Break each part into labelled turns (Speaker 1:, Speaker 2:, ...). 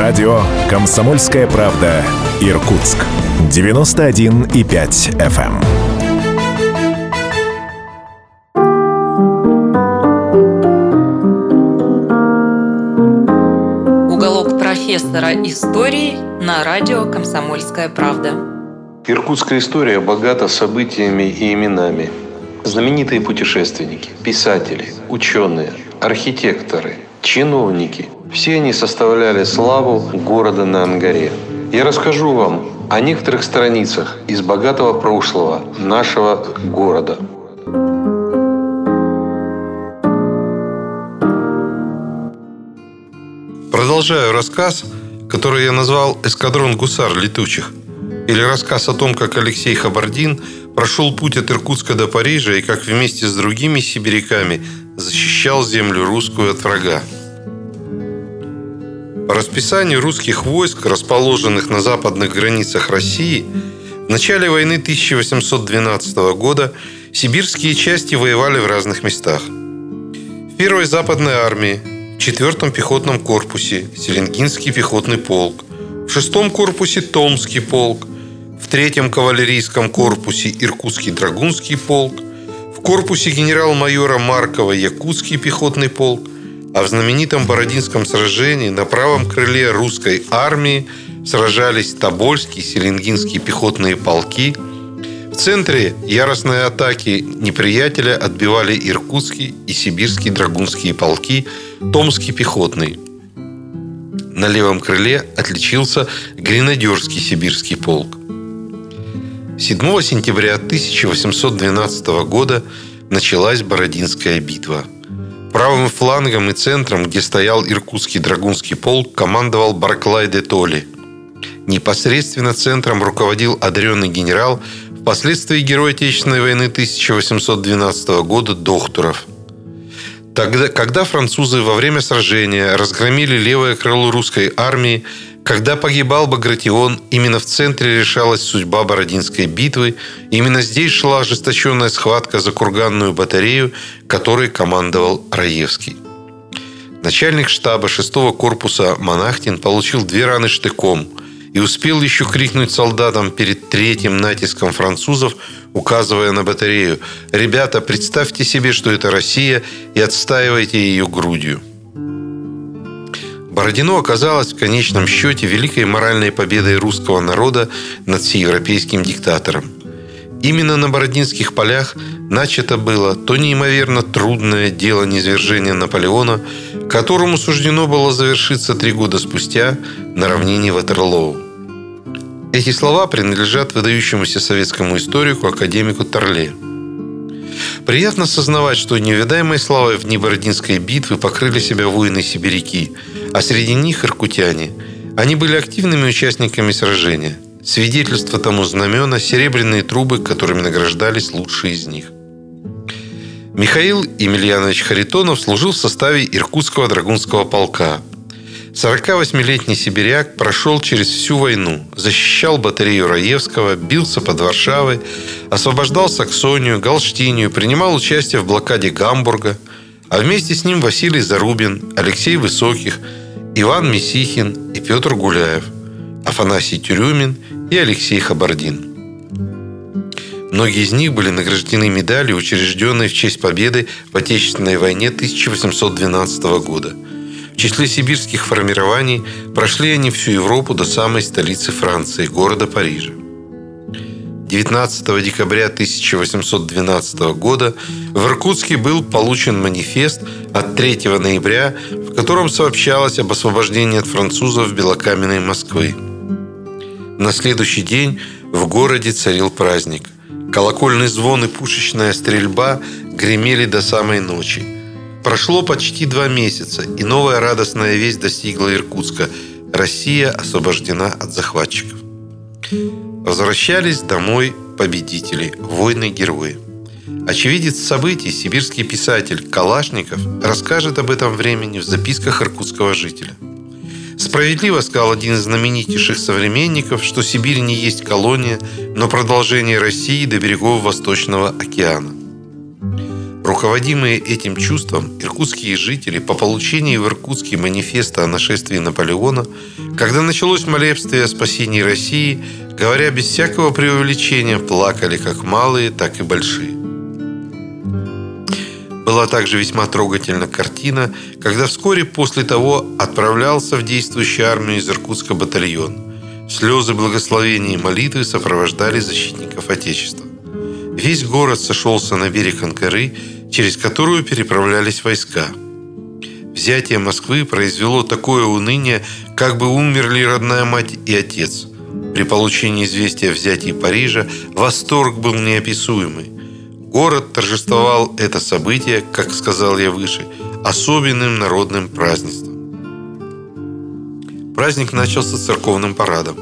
Speaker 1: Радио «Комсомольская правда» Иркутск. 91,5 FM.
Speaker 2: Уголок профессора истории на радио «Комсомольская правда».
Speaker 3: Иркутская история богата событиями и именами. Знаменитые путешественники, писатели, ученые, архитекторы, чиновники – все они составляли славу города на Ангаре. Я расскажу вам о некоторых страницах из богатого прошлого нашего города.
Speaker 4: Продолжаю рассказ, который я назвал «Эскадрон гусар летучих», или рассказ о том, как Алексей Хабардин прошел путь от Иркутска до Парижа и как вместе с другими сибиряками защищал землю русскую от врага. По расписанию русских войск, расположенных на западных границах России, в начале войны 1812 года сибирские части воевали в разных местах. В первой западной армии, в четвертом пехотном корпусе Селенгинский пехотный полк, в шестом корпусе Томский полк, в третьем кавалерийском корпусе Иркутский драгунский полк, в корпусе генерал-майора Маркова Якутский пехотный полк, а в знаменитом Бородинском сражении на правом крыле русской армии сражались Тобольские, Селенгинские пехотные полки. В центре яростной атаки неприятеля отбивали Иркутские и Сибирские драгунские полки, Томский пехотный. На левом крыле отличился Гренадерский сибирский полк. 7 сентября 1812 года началась Бородинская битва – Правым флангом и центром, где стоял Иркутский драгунский полк, командовал Барклай де Толли. Непосредственно центром руководил одаренный генерал, впоследствии герой Отечественной войны 1812 года Дохтуров. Тогда, когда французы во время сражения разгромили левое крыло русской армии, когда погибал Багратион, именно в центре решалась судьба Бородинской битвы. Именно здесь шла ожесточенная схватка за курганную батарею, которой командовал Раевский. Начальник штаба 6-го корпуса Монахтин получил две раны штыком и успел еще крикнуть солдатам перед третьим натиском французов, указывая на батарею «Ребята, представьте себе, что это Россия и отстаивайте ее грудью». Бородино оказалось в конечном счете великой моральной победой русского народа над всеевропейским диктатором. Именно на Бородинских полях начато было то неимоверно трудное дело низвержения Наполеона, которому суждено было завершиться три года спустя на равнине Ватерлоу. Эти слова принадлежат выдающемуся советскому историку академику Торле. Приятно сознавать, что невидаемой славой в Бородинской битвы покрыли себя воины-сибиряки – а среди них иркутяне. Они были активными участниками сражения. Свидетельство тому знамена – серебряные трубы, которыми награждались лучшие из них. Михаил Емельянович Харитонов служил в составе Иркутского драгунского полка. 48-летний сибиряк прошел через всю войну, защищал батарею Раевского, бился под Варшавой, освобождал Саксонию, Галштинию, принимал участие в блокаде Гамбурга, а вместе с ним Василий Зарубин, Алексей Высоких – Иван Месихин и Петр Гуляев, Афанасий Тюрюмин и Алексей Хабардин. Многие из них были награждены медалью, учрежденной в честь победы в Отечественной войне 1812 года. В числе сибирских формирований прошли они всю Европу до самой столицы Франции, города Парижа. 19 декабря 1812 года в Иркутске был получен манифест от 3 ноября, в котором сообщалось об освобождении от французов белокаменной Москвы. На следующий день в городе царил праздник. Колокольный звон и пушечная стрельба гремели до самой ночи. Прошло почти два месяца, и новая радостная весть достигла Иркутска. Россия освобождена от захватчиков. Возвращались домой победители, воины-герои. Очевидец событий, сибирский писатель Калашников расскажет об этом времени в записках иркутского жителя. Справедливо сказал один из знаменитейших современников, что Сибирь не есть колония, но продолжение России до берегов Восточного океана. Руководимые этим чувством, иркутские жители по получении в Иркутске манифеста о нашествии Наполеона, когда началось молебствие о спасении России, говоря без всякого преувеличения, плакали как малые, так и большие. Была также весьма трогательна картина, когда вскоре после того отправлялся в действующую армию из Иркутска батальон. Слезы благословения и молитвы сопровождали защитников Отечества. Весь город сошелся на берег Анкары, через которую переправлялись войска. Взятие Москвы произвело такое уныние, как бы умерли родная мать и отец. При получении известия о взятии Парижа восторг был неописуемый. Город торжествовал это событие, как сказал я выше, особенным народным празднеством. Праздник начался церковным парадом.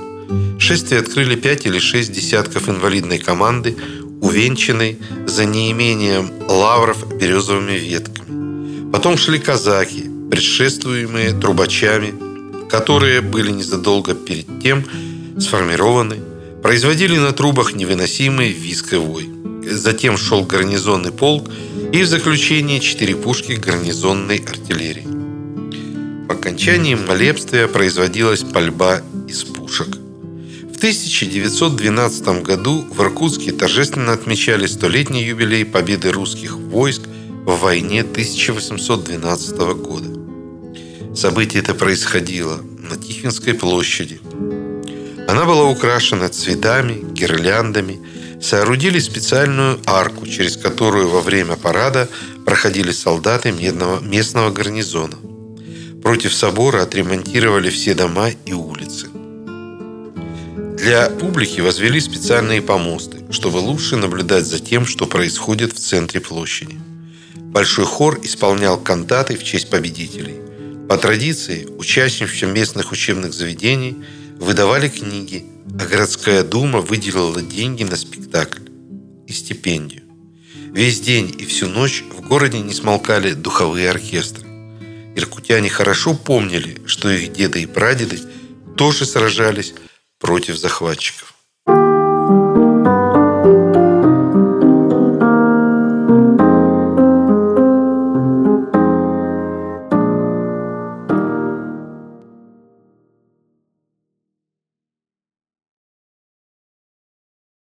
Speaker 4: Шествие открыли пять или шесть десятков инвалидной команды, увенчанной за неимением лавров березовыми ветками. Потом шли казаки, предшествуемые трубачами, которые были незадолго перед тем сформированы, производили на трубах невыносимый виск и вой. Затем шел гарнизонный полк и в заключение четыре пушки гарнизонной артиллерии. По окончании молебствия производилась пальба из пушек – 1912 году в Иркутске торжественно отмечали столетний юбилей победы русских войск в войне 1812 года. Событие это происходило на Тихвинской площади. Она была украшена цветами, гирляндами, соорудили специальную арку, через которую во время парада проходили солдаты местного гарнизона. Против собора отремонтировали все дома и улицы. Для публики возвели специальные помосты, чтобы лучше наблюдать за тем, что происходит в центре площади. Большой хор исполнял кантаты в честь победителей. По традиции, участникам местных учебных заведений выдавали книги, а городская дума выделила деньги на спектакль и стипендию. Весь день и всю ночь в городе не смолкали духовые оркестры. Иркутяне хорошо помнили, что их деды и прадеды тоже сражались против захватчиков.